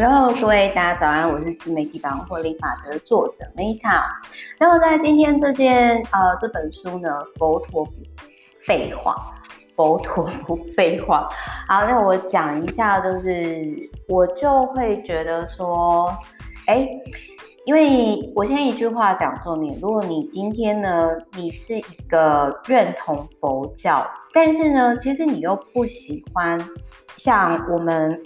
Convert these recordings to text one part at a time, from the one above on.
Hello，各位大家早安，我是自媒体百万获利法则作者 Meta。那么在今天这件呃这本书呢，佛陀不废话，佛陀不废话。好，那我讲一下，就是我就会觉得说，哎，因为我先一句话讲重点，如果你今天呢，你是一个认同佛教，但是呢，其实你又不喜欢像我们。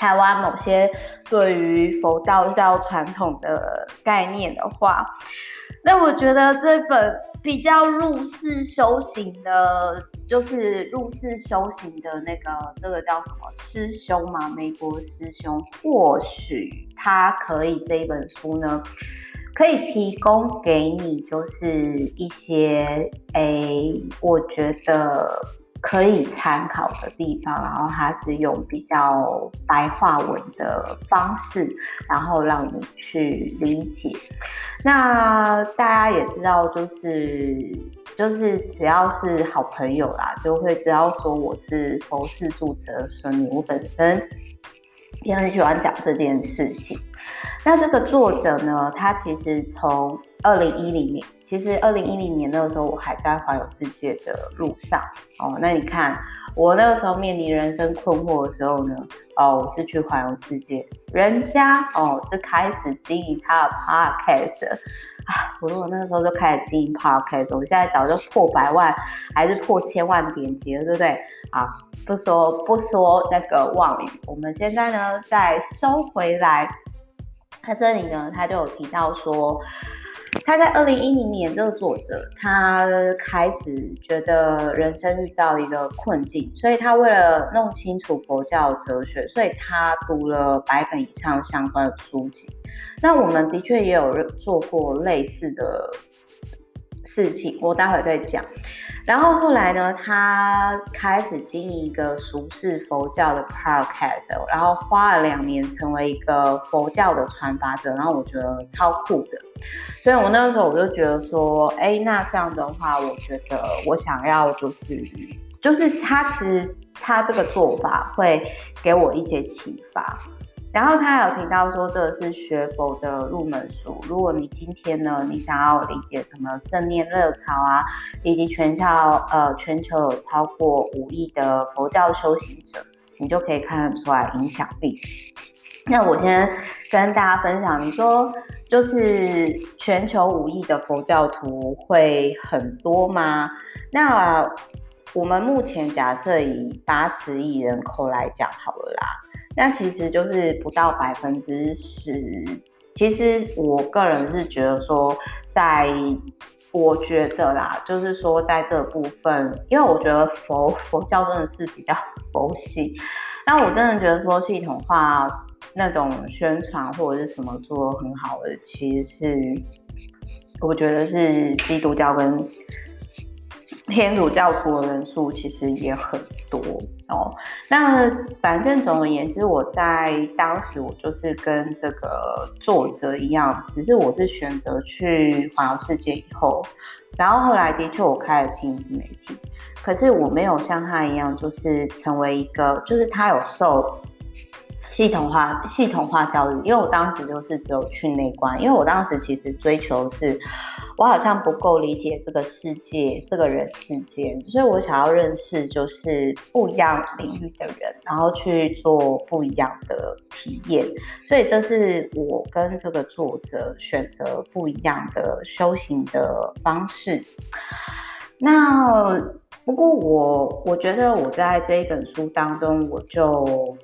台湾某些对于佛道教传统的概念的话，那我觉得这本比较入世修行的，就是入世修行的那个这个叫什么师兄嘛，美国师兄，或许他可以这一本书呢，可以提供给你，就是一些诶，我觉得。可以参考的地方，然后它是用比较白话文的方式，然后让你去理解。那大家也知道，就是就是只要是好朋友啦，就会知道说我是佛系住持的孙女，我本身也很喜欢讲这件事情。那这个作者呢，他其实从二零一零年，其实二零一零年那个时候我还在环游世界的路上哦。那你看，我那个时候面临人生困惑的时候呢，哦，我是去环游世界，人家哦是开始经营他的 podcast 啊。我如果那个时候就开始经营 podcast，我现在早就破百万还是破千万点击了，对不对？啊，不说不说那个妄语，我们现在呢再收回来。他这里呢，他就有提到说，他在二零一零年，这个作者他开始觉得人生遇到一个困境，所以他为了弄清楚佛教哲学，所以他读了百本以上相关的书籍。那我们的确也有做过类似的事情，我待会再讲。然后后来呢，他开始经营一个俗世佛教的 podcast，然后花了两年成为一个佛教的传达者，然后我觉得超酷的，所以我那个时候我就觉得说，哎，那这样的话，我觉得我想要就是就是他其实他这个做法会给我一些启发。然后他有提到说，这是学佛的入门书。如果你今天呢，你想要理解什么正念热潮啊，以及全校呃全球有超过五亿的佛教修行者，你就可以看得出来影响力。那我先跟大家分享，你说就是全球五亿的佛教徒会很多吗？那我们目前假设以八十亿人口来讲好了啦。那其实就是不到百分之十。其实我个人是觉得说，在我觉得啦，就是说在这部分，因为我觉得佛佛教真的是比较 佛系。那我真的觉得说系统化那种宣传或者是什么做很好的，其实是我觉得是基督教跟。天主教徒的人数其实也很多哦。那反正总而言之，我在当时我就是跟这个作者一样，只是我是选择去环游世界以后，然后后来的确我开了经营自媒体，可是我没有像他一样，就是成为一个，就是他有受系统化系统化教育，因为我当时就是只有去内观，因为我当时其实追求是。我好像不够理解这个世界，这个人世间，所以我想要认识就是不一样领域的人，然后去做不一样的体验。所以这是我跟这个作者选择不一样的修行的方式。那不过我我觉得我在这一本书当中，我就。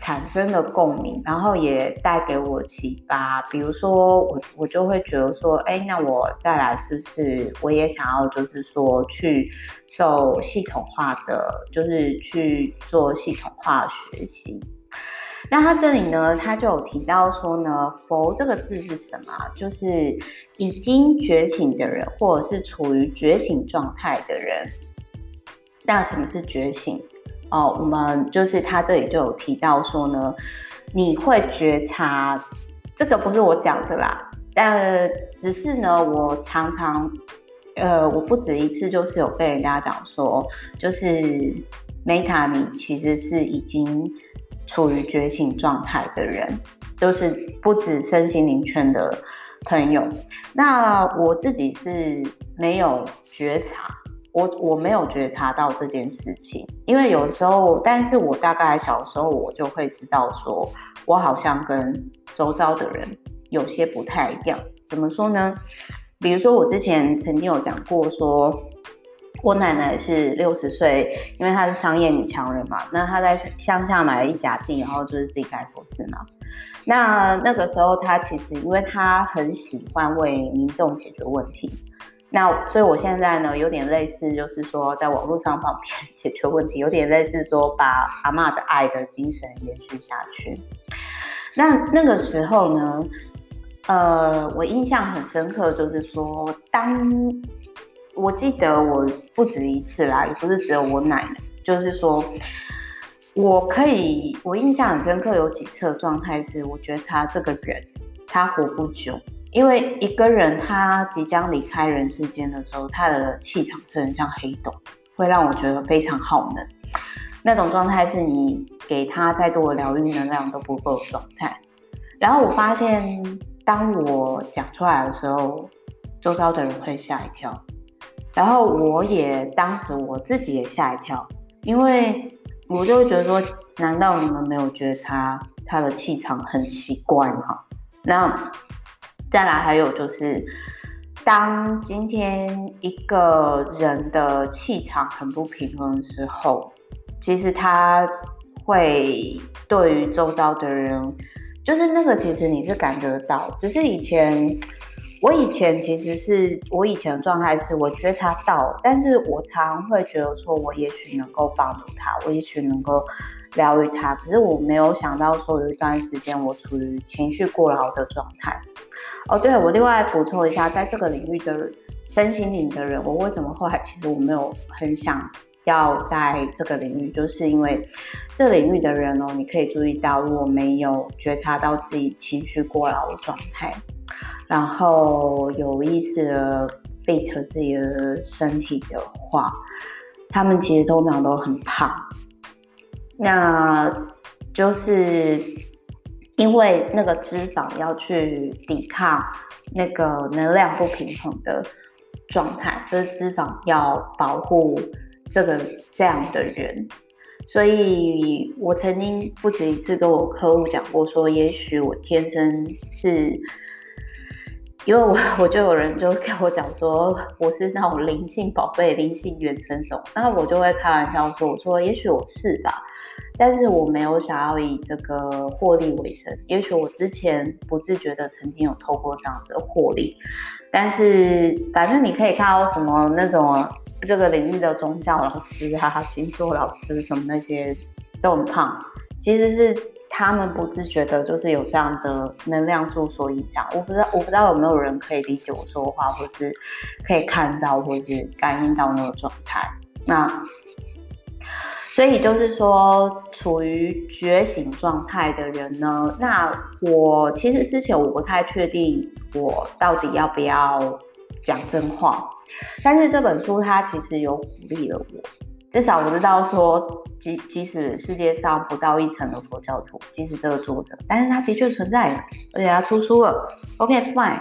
产生了共鸣，然后也带给我启发。比如说我，我我就会觉得说，哎，那我再来试试，我也想要，就是说去受系统化的，就是去做系统化学习。那他这里呢，他就有提到说呢，佛这个字是什么？就是已经觉醒的人，或者是处于觉醒状态的人。那什么是觉醒？哦，我们就是他这里就有提到说呢，你会觉察，这个不是我讲的啦，但只是呢，我常常，呃，我不止一次就是有被人家讲说，就是 Meta 你其实是已经处于觉醒状态的人，就是不止身心灵圈的朋友。那我自己是没有觉察，我我没有觉察到这件事情，因为有时候，但是我大概小时候我就会知道说，我好像跟周遭的人有些不太一样。怎么说呢？比如说我之前曾经有讲过说。我奶奶是六十岁，因为她是商业女强人嘛，那她在乡下买了一甲地，然后就是自己盖佛寺嘛。那那个时候她其实，因为她很喜欢为民众解决问题，那所以我现在呢，有点类似，就是说在网络上帮别人解决问题，有点类似说把阿妈的爱的精神延续下去。那那个时候呢，呃，我印象很深刻，就是说当。我记得我不止一次啦，也不是只有我奶奶，就是说，我可以，我印象很深刻，有几次的状态是，我觉得他这个人他活不久，因为一个人他即将离开人世间的时候，他的气场真的像黑洞，会让我觉得非常耗能。那种状态是你给他再多的疗愈能量都不够的状态。然后我发现，当我讲出来的时候，周遭的人会吓一跳。然后我也当时我自己也吓一跳，因为我就会觉得说，难道你们没有觉察他的气场很奇怪吗？那再来还有就是，当今天一个人的气场很不平衡的时候，其实他会对于周遭的人，就是那个其实你是感觉得到，只是以前。我以前其实是我以前的状态是，我觉察到，但是我常会觉得说，我也许能够帮助他，我也许能够疗愈他，可是我没有想到说有一段时间我处于情绪过劳的状态。哦，对，我另外补充一下，在这个领域的身心灵的人，我为什么后来其实我没有很想要在这个领域，就是因为这领域的人哦，你可以注意到，如果没有觉察到自己情绪过劳的状态。然后有意识的 fit 自己的身体的话，他们其实通常都很胖。那就是因为那个脂肪要去抵抗那个能量不平衡的状态，就是脂肪要保护这个这样的人。所以我曾经不止一次跟我客户讲过，说也许我天生是。因为我我就有人就跟我讲说，我是那种灵性宝贝、灵性原生种，那我就会开玩笑说，我说也许我是吧，但是我没有想要以这个获利为生，也许我之前不自觉的曾经有透过这样子的获利，但是反正你可以看到什么那种这个领域的宗教老师啊、星座老师什么那些都很胖，其实是。他们不自觉的，就是有这样的能量素所影响。我不知道，我不知道有没有人可以理解我说话，或是可以看到，或是感应到那个状态。那所以就是说，处于觉醒状态的人呢，那我其实之前我不太确定我到底要不要讲真话，但是这本书它其实有鼓励了我。至少我知道说，即即使世界上不到一成的佛教徒，即使这个作者，但是他的确存在，而且他出书了。OK fine，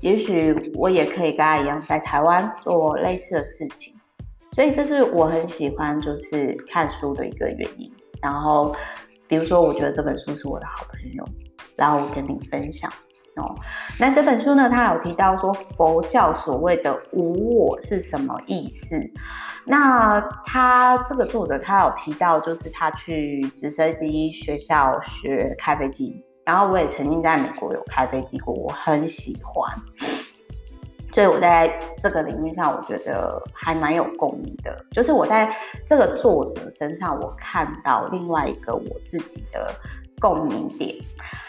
也许我也可以跟他一样，在台湾做类似的事情。所以这是我很喜欢就是看书的一个原因。然后，比如说，我觉得这本书是我的好朋友，然后我跟你分享哦。那这本书呢，他有提到说佛教所谓的无我是什么意思？那他这个作者，他有提到，就是他去直升机学校学开飞机，然后我也曾经在美国有开飞机过，我很喜欢，所以我在这个领域上，我觉得还蛮有共鸣的。就是我在这个作者身上，我看到另外一个我自己的共鸣点。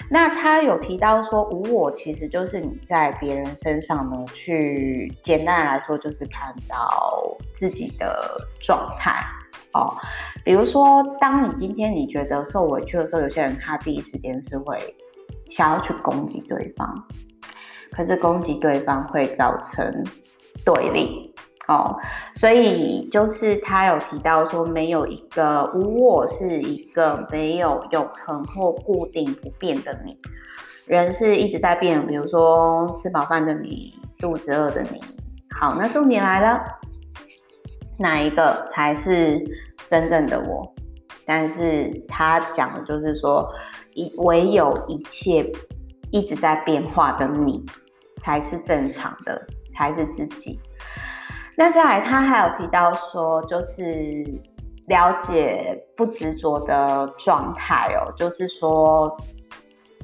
那他有提到说，无我其实就是你在别人身上呢，去简单来说就是看到自己的状态哦。比如说，当你今天你觉得受委屈的时候，有些人他第一时间是会想要去攻击对方，可是攻击对方会造成对立哦，所以就是他有提到说，没有一个无我是一个没有永恒或固定不变的你，人是一直在变，比如说吃饱饭的你，肚子饿的你。好，那重点来了，哪一个才是真正的我？但是他讲的就是说，一唯有一切一直在变化的你，才是正常的，才是自己。那再来，他还有提到说，就是了解不执着的状态哦，就是说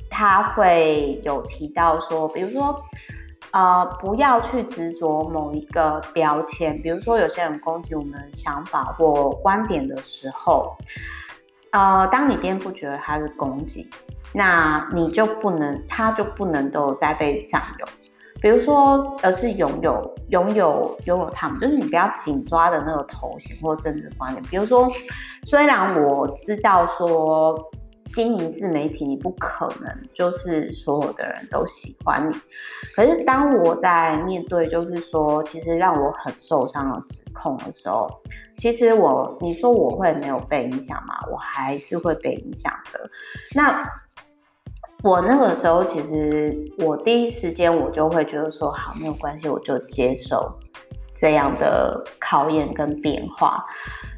他会有提到说，比如说，呃，不要去执着某一个标签，比如说有些人攻击我们想法或观点的时候，呃，当你今天不觉得他是攻击，那你就不能，他就不能都再被占有。比如说，而是拥有、拥有、拥有他们，就是你不要紧抓的那个头衔或政治观点。比如说，虽然我知道说经营自媒体你不可能就是所有的人都喜欢你，可是当我在面对就是说其实让我很受伤的指控的时候，其实我你说我会没有被影响吗？我还是会被影响的。那。我那个时候，其实我第一时间我就会觉得说，好，没有关系，我就接受这样的考验跟变化，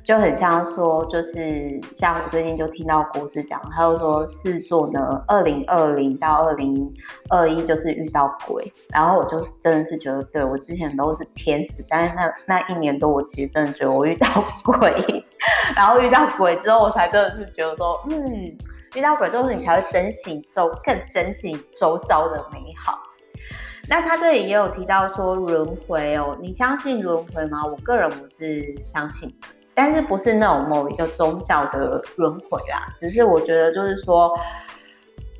就很像说，就是像我最近就听到国师讲，他就说狮子座呢，二零二零到二零二一就是遇到鬼，然后我就是真的是觉得，对，我之前都是天使，但是那那一年多，我其实真的觉得我遇到鬼，然后遇到鬼之后，我才真的是觉得说，嗯。遇到鬼之后，你才会珍惜周，更珍惜周遭的美好。那他这里也有提到说轮回哦，你相信轮回吗？我个人我是相信，但是不是那种某一个宗教的轮回啦，只是我觉得就是说，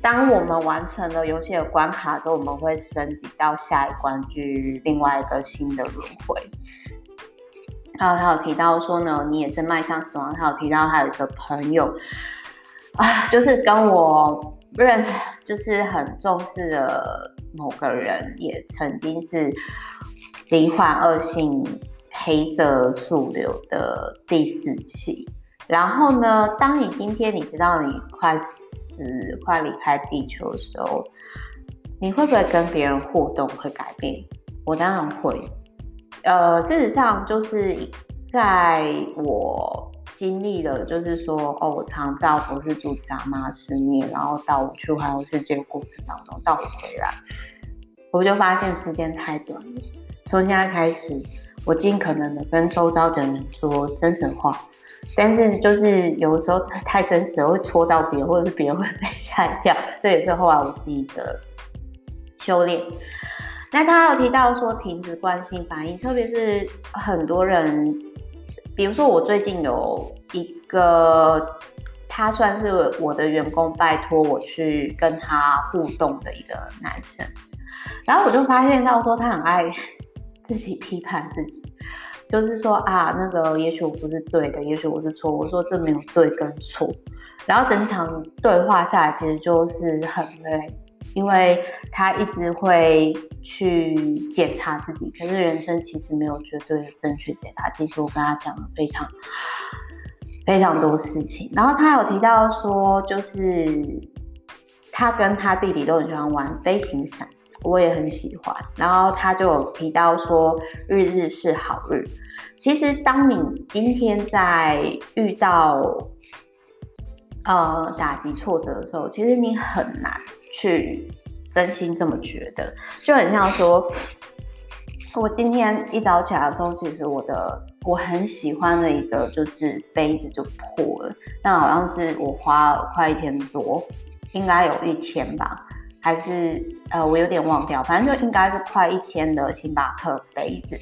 当我们完成了游戏的关卡之后，我们会升级到下一关，去另外一个新的轮回。还有他有提到说呢，你也是迈向死亡。他有提到他有一个朋友。啊，就是跟我认，就是很重视的某个人，也曾经是罹患恶性黑色素瘤的第四期。然后呢，当你今天你知道你快死、快离开地球的时候，你会不会跟别人互动会改变？我当然会。呃，事实上就是在我。经历了，就是说，哦，我常照不是主持阿妈失眠，然后到我去环游世界过程当中，到我回来，我就发现时间太短了。从现在开始，我尽可能的跟周遭的人说真实话，但是就是有的时候太真实了会戳到别人，或者是别人会被吓一跳，这也是后来我自己的修炼。那他有提到说停止惯性反应，特别是很多人。比如说，我最近有一个，他算是我的员工，拜托我去跟他互动的一个男生，然后我就发现到说，他很爱自己批判自己，就是说啊，那个也许我不是对的，也许我是错，我说这没有对跟错，然后整场对话下来，其实就是很累。因为他一直会去检查自己，可是人生其实没有绝对的正确解答。其实我跟他讲了非常非常多事情，然后他有提到说，就是他跟他弟弟都很喜欢玩飞行伞，我也很喜欢。然后他就有提到说，日日是好日。其实当你今天在遇到呃打击挫折的时候，其实你很难。去真心这么觉得，就很像说，我今天一早起来的时候，其实我的我很喜欢的一个就是杯子就破了，那好像是我花了快一千多，应该有一千吧，还是呃我有点忘掉，反正就应该是快一千的星巴克杯子，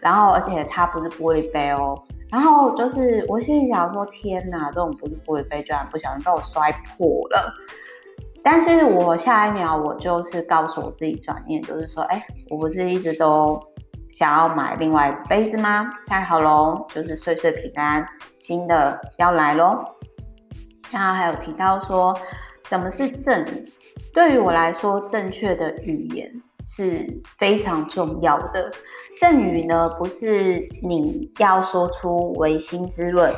然后而且它不是玻璃杯哦，然后就是我心里想说，天哪，这种不是玻璃杯居然不小心被我摔破了。但是我下一秒，我就是告诉我自己转念，就是说，哎，我不是一直都想要买另外一个杯子吗？太好喽，就是岁岁平安，新的要来喽。然后还有提到说，什么是正语？对于我来说，正确的语言是非常重要的。正语呢，不是你要说出唯心之论，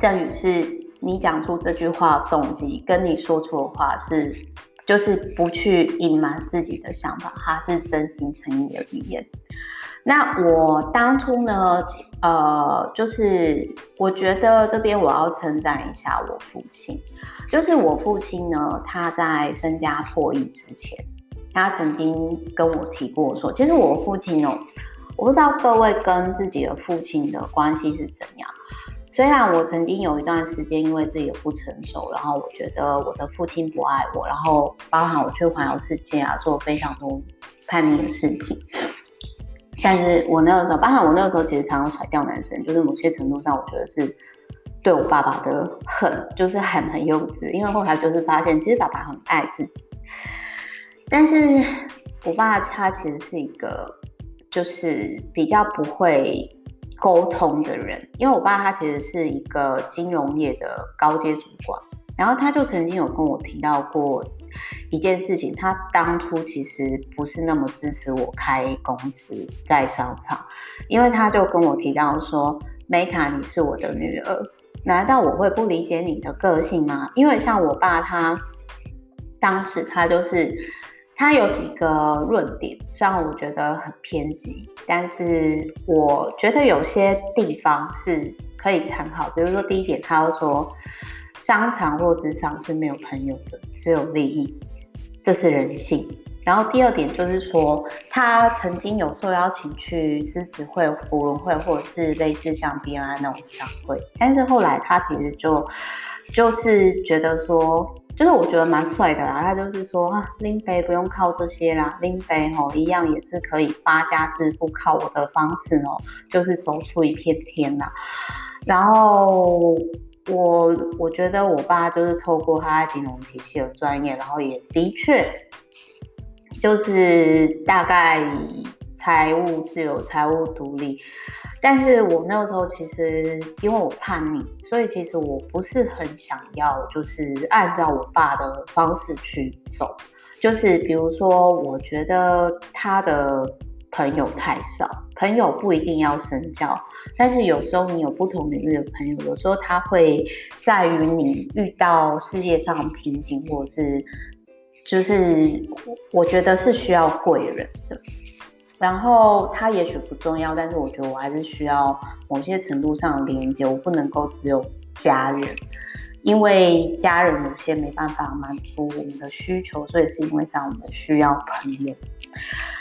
正语是你讲出这句话动机，跟你说出的话是，就是不去隐瞒自己的想法，它是真心诚意的语言。那我当初呢，呃，就是我觉得这边我要称赞一下我父亲，就是我父亲呢，他在身家破亿之前，他曾经跟我提过说，其实我父亲哦，我不知道各位跟自己的父亲的关系是怎样。虽然我曾经有一段时间因为自己的不成熟，然后我觉得我的父亲不爱我，然后包含我去环游世界啊，做非常多叛逆的事情。但是我那个时候，包含我那个时候，其实常常甩掉男生，就是某些程度上，我觉得是对我爸爸的很，就是很很幼稚。因为后来就是发现，其实爸爸很爱自己。但是我爸他其实是一个，就是比较不会沟通的人。因为我爸他其实是一个金融业的高阶主管，然后他就曾经有跟我提到过。一件事情，他当初其实不是那么支持我开公司在商场，因为他就跟我提到说，Meta，你是我的女儿，难道我会不理解你的个性吗？因为像我爸他，当时他就是他有几个论点，虽然我觉得很偏激，但是我觉得有些地方是可以参考。比如说第一点，他要说。商场或职场是没有朋友的，只有利益，这是人性。然后第二点就是说，他曾经有受邀请去狮子会、福伦会，或者是类似像 BNI 那种商会，但是后来他其实就就是觉得说，就是我觉得蛮帅的啦。他就是说啊，林北不用靠这些啦，林北吼一样也是可以发家致富，靠我的方式哦，就是走出一片天啦。然后。我我觉得我爸就是透过他金融体系的专业，然后也的确就是大概财务自由、财务独立。但是我那个时候其实因为我叛逆，所以其实我不是很想要就是按照我爸的方式去走。就是比如说，我觉得他的朋友太少，朋友不一定要深交。但是有时候你有不同领域的朋友，有时候他会在于你遇到世界上瓶颈，或者是就是我觉得是需要贵人的。然后他也许不重要，但是我觉得我还是需要某些程度上的连接，我不能够只有家人，因为家人有些没办法满足我们的需求，所以是因为这样我们需要朋友。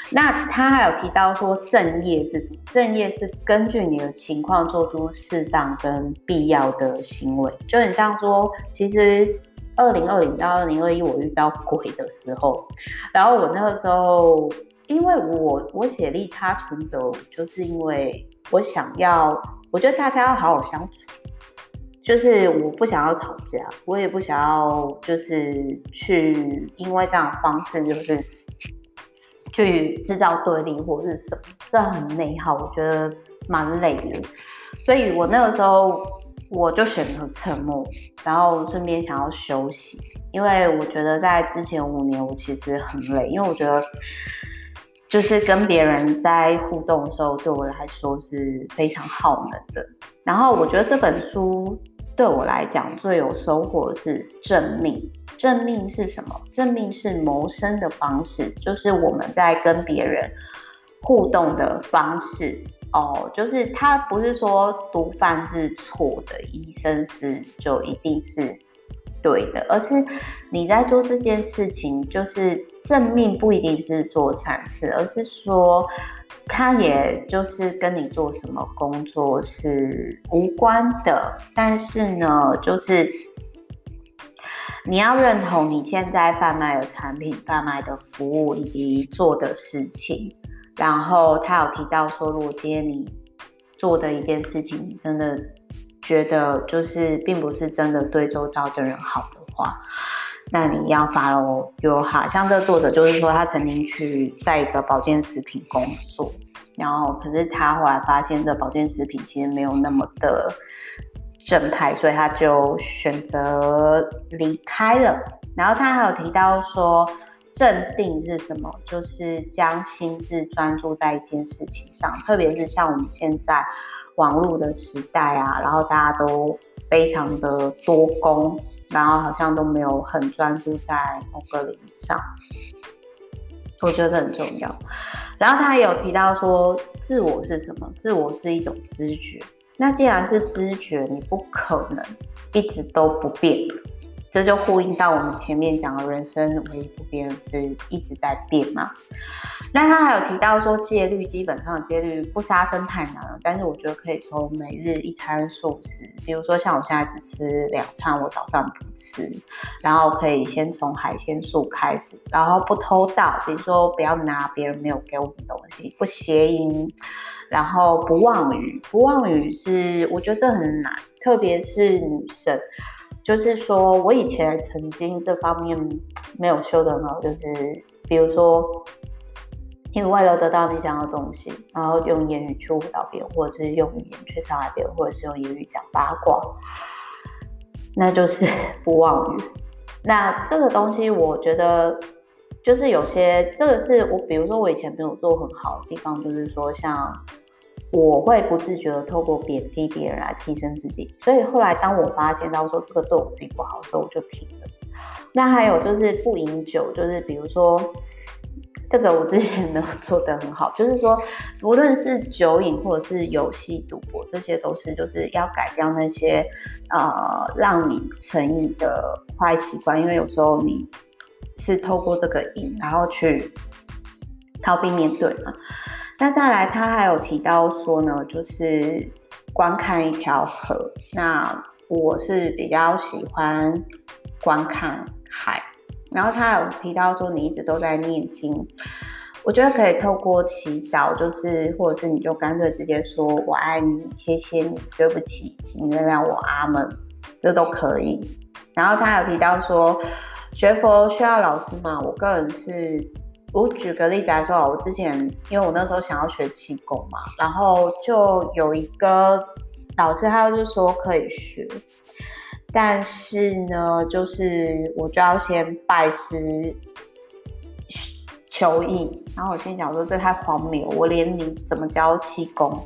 那他还有提到说，正业是什么？正业是根据你的情况做出适当跟必要的行为。就很像说，其实二零二零到二零二一我遇到鬼的时候，然后我那个时候，因为我我写利他存折，就是因为我想要，我觉得大家要好好相处，就是我不想要吵架，我也不想要就是去因为这样的方式就是。去制造对立或是什么，这很内耗，我觉得蛮累的。所以我那个时候我就选择沉默，然后顺便想要休息，因为我觉得在之前五年我其实很累，因为我觉得就是跟别人在互动的时候，对我来说是非常耗能的。然后我觉得这本书。对我来讲，最有收获的是正命。正命是什么？正命是谋生的方式，就是我们在跟别人互动的方式哦。就是他不是说毒贩是错的，医生是就一定是对的，而是你在做这件事情，就是正命不一定是做善事，而是说。他也就是跟你做什么工作是无关的，但是呢，就是你要认同你现在贩卖的产品、贩卖的服务以及做的事情。然后他有提到说，如果今天你做的一件事情，真的觉得就是并不是真的对周遭的人好的话。那你要 follow 就好，像这作者就是说，他曾经去在一个保健食品工作，然后可是他后来发现这保健食品其实没有那么的正派，所以他就选择离开了。然后他还有提到说，镇定是什么？就是将心智专注在一件事情上，特别是像我们现在网路的时代啊，然后大家都非常的多工，然后好像都没有很专注在某个领域上。我觉得很重要。然后他有提到说，自我是什么？自我是一种知觉。那既然是知觉，你不可能一直都不变。这就呼应到我们前面讲的人生唯一不变是一直在变嘛。那他还有提到说，戒律基本上戒律不杀生太难了，但是我觉得可以从每日一餐素食，比如说像我现在只吃两餐，我早上不吃，然后可以先从海鲜素开始，然后不偷盗，比如说不要拿别人没有给我的东西，不邪淫，然后不妄语，不妄语是我觉得这很难，特别是女生。就是说，我以前曾经这方面没有修得很好，就是比如说，因为为了得到你想要的东西，然后用言语去误导别人，或者是用语言去伤害别人，或者是用言语讲八卦，那就是 不妄语。那这个东西，我觉得就是有些，这个是我，比如说我以前没有做很好的地方，就是说像。我会不自觉的透过贬低别人来提升自己，所以后来当我发现到说这个对我自己不好的时候，我就停了。那还有就是不饮酒，就是比如说这个我之前没有做得很好，就是说无论是酒瘾或者是游戏赌博，这些都是就是要改掉那些呃让你成瘾的坏习惯，因为有时候你是透过这个瘾，然后去 逃避面对嘛。那再来，他还有提到说呢，就是观看一条河。那我是比较喜欢观看海。然后他有提到说，你一直都在念经，我觉得可以透过祈祷，就是或者是你就干脆直接说我爱你，谢谢你，对不起，请原谅我，阿门，这都可以。然后他有提到说，学佛需要老师吗？我个人是。我举个例子来说，我之前因为我那时候想要学气功嘛，然后就有一个老师，他就说可以学，但是呢，就是我就要先拜师求艺，然后我心想说这太荒谬，我连你怎么教气功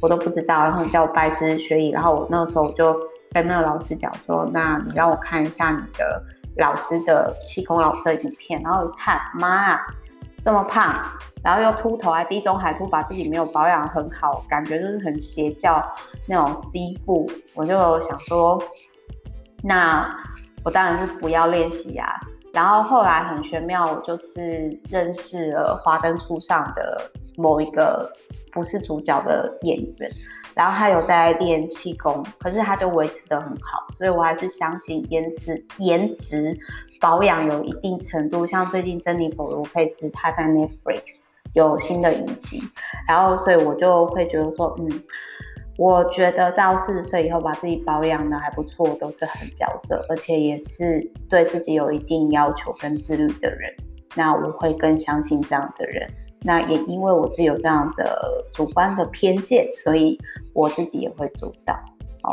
我都不知道，然后你叫我拜师学艺，然后我那个时候就跟那个老师讲说，那你让我看一下你的老师的气功老师的影片，然后一看，妈啊！这么胖，然后又秃头，还地中海秃，把自己没有保养很好，感觉就是很邪教那种 C 部，我就想说，那我当然是不要练习啊。然后后来很玄妙，我就是认识了《华灯初上》的某一个不是主角的演员。然后他有在练气功，可是他就维持得很好，所以我还是相信颜值颜值保养有一定程度。像最近珍妮佛罗佩兹他在 Netflix 有新的影集，然后所以我就会觉得说，嗯，我觉得到四十岁以后把自己保养得还不错，都是很角色，而且也是对自己有一定要求跟自律的人，那我会更相信这样的人。那也因为我自己有这样的主观的偏见，所以我自己也会做到。哦，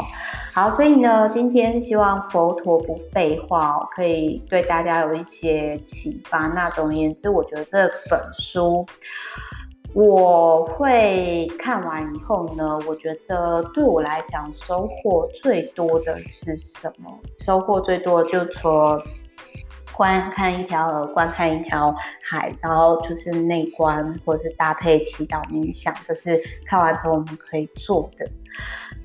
好，所以呢，今天希望佛陀不废话，可以对大家有一些启发。那总而言之，我觉得这本书我会看完以后呢，我觉得对我来讲收获最多的是什么？收获最多就说。观看一条河，观看一条海，然后就是内观，或者是搭配祈祷冥想，这是看完之后我们可以做的。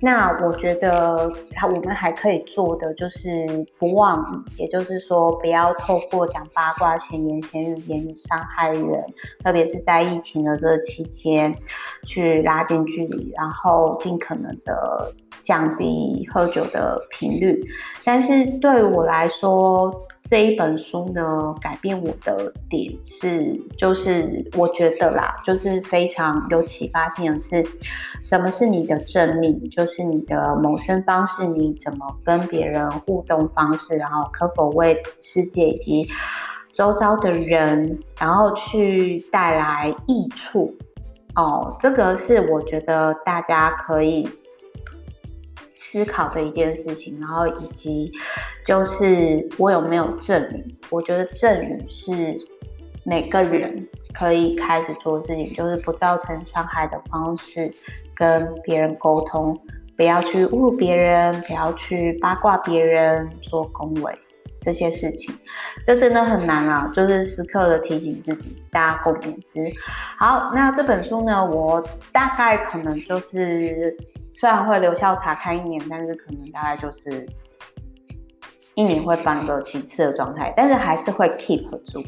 那我觉得，我们还可以做的就是不妄语，也就是说，不要透过讲八卦、闲言闲语、言语伤害人，特别是在疫情的这期间，去拉近距离，然后尽可能的降低喝酒的频率。但是对我来说，这一本书呢，改变我的点是，就是我觉得啦，就是非常有启发性的是，什么是你的正命？就是你的谋生方式，你怎么跟别人互动方式，然后可否为世界以及周遭的人，然后去带来益处？哦，这个是我觉得大家可以。思考的一件事情，然后以及就是我有没有正语？我觉得正语是每个人可以开始做自己，就是不造成伤害的方式跟别人沟通，不要去侮辱别人，不要去八卦别人，做恭维这些事情，这真的很难啊！就是时刻的提醒自己，大家共勉之。好，那这本书呢，我大概可能就是虽然会留校查看一年，但是可能大概就是。一年会翻个几次的状态，但是还是会 keep 住。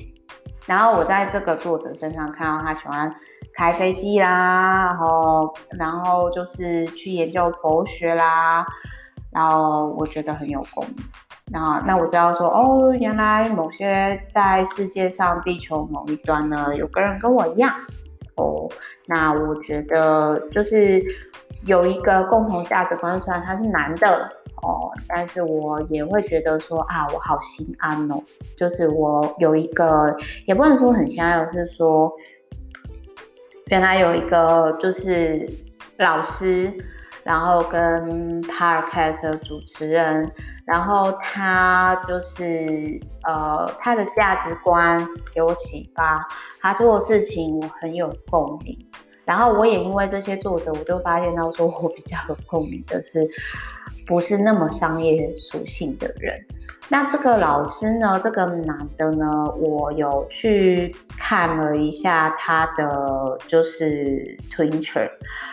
然后我在这个作者身上看到他喜欢开飞机啦，然后然后就是去研究佛学啦，然后我觉得很有共。那那我知道说哦，原来某些在世界上地球某一端呢，有个人跟我一样哦。那我觉得就是有一个共同价值观，虽然他是男的。哦，但是我也会觉得说啊，我好心安哦。就是我有一个，也不能说很心安，而是说原来有一个就是老师，然后跟 Podcast 的主持人，然后他就是呃，他的价值观给我启发，他做的事情我很有共鸣。然后我也因为这些作者，我就发现到说我比较有共鸣的是。不是那么商业属性的人，那这个老师呢？这个男的呢？我有去看了一下他的就是 Twitter，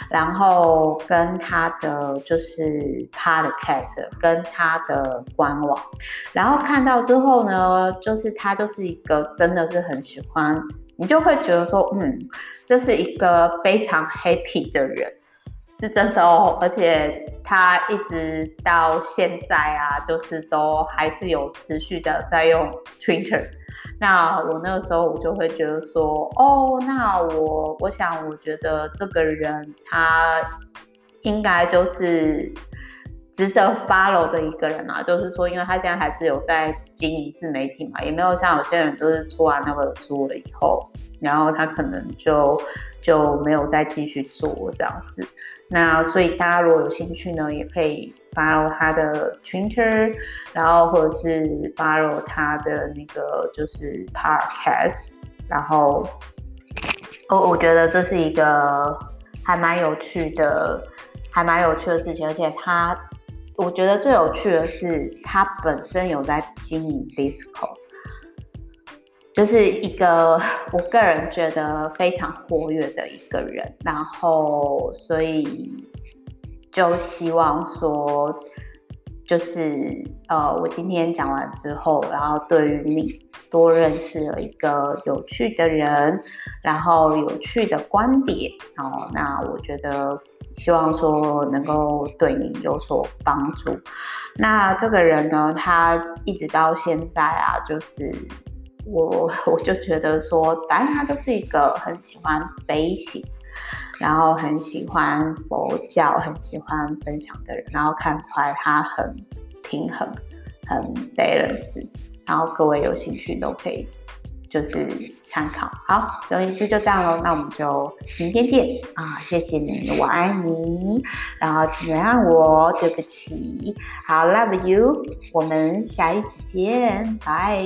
然后跟他的就是 Podcast，跟他的官网，然后看到之后呢，就是他就是一个真的是很喜欢，你就会觉得说，嗯，这是一个非常 happy 的人。是真的哦，而且他一直到现在啊，就是都还是有持续的在用 Twitter。那我那个时候我就会觉得说，哦，那我我想我觉得这个人他应该就是值得 follow 的一个人啊。就是说，因为他现在还是有在经营自媒体嘛，也没有像有些人就是出完那本书了以后，然后他可能就就没有再继续做这样子。那所以大家如果有兴趣呢，也可以 follow 他的 Twitter，然后或者是 follow 他的那个就是 podcast，然后我我觉得这是一个还蛮有趣的，还蛮有趣的事情，而且他我觉得最有趣的是他本身有在经营 Discord。就是一个我个人觉得非常活跃的一个人，然后所以就希望说，就是呃，我今天讲完之后，然后对于你多认识了一个有趣的人，然后有趣的观点，然后那我觉得希望说能够对你有所帮助。那这个人呢，他一直到现在啊，就是。我 我就觉得说，反正他就是一个很喜欢飞行，然后很喜欢佛教，很喜欢分享的人，然后看出来他很平衡，很 balance，然后各位有兴趣都可以就是参考。好，总而言之就这样喽，那我们就明天见啊！谢谢你，我爱你，然后请原谅我，对不起，好，love you，我们下一集见，拜。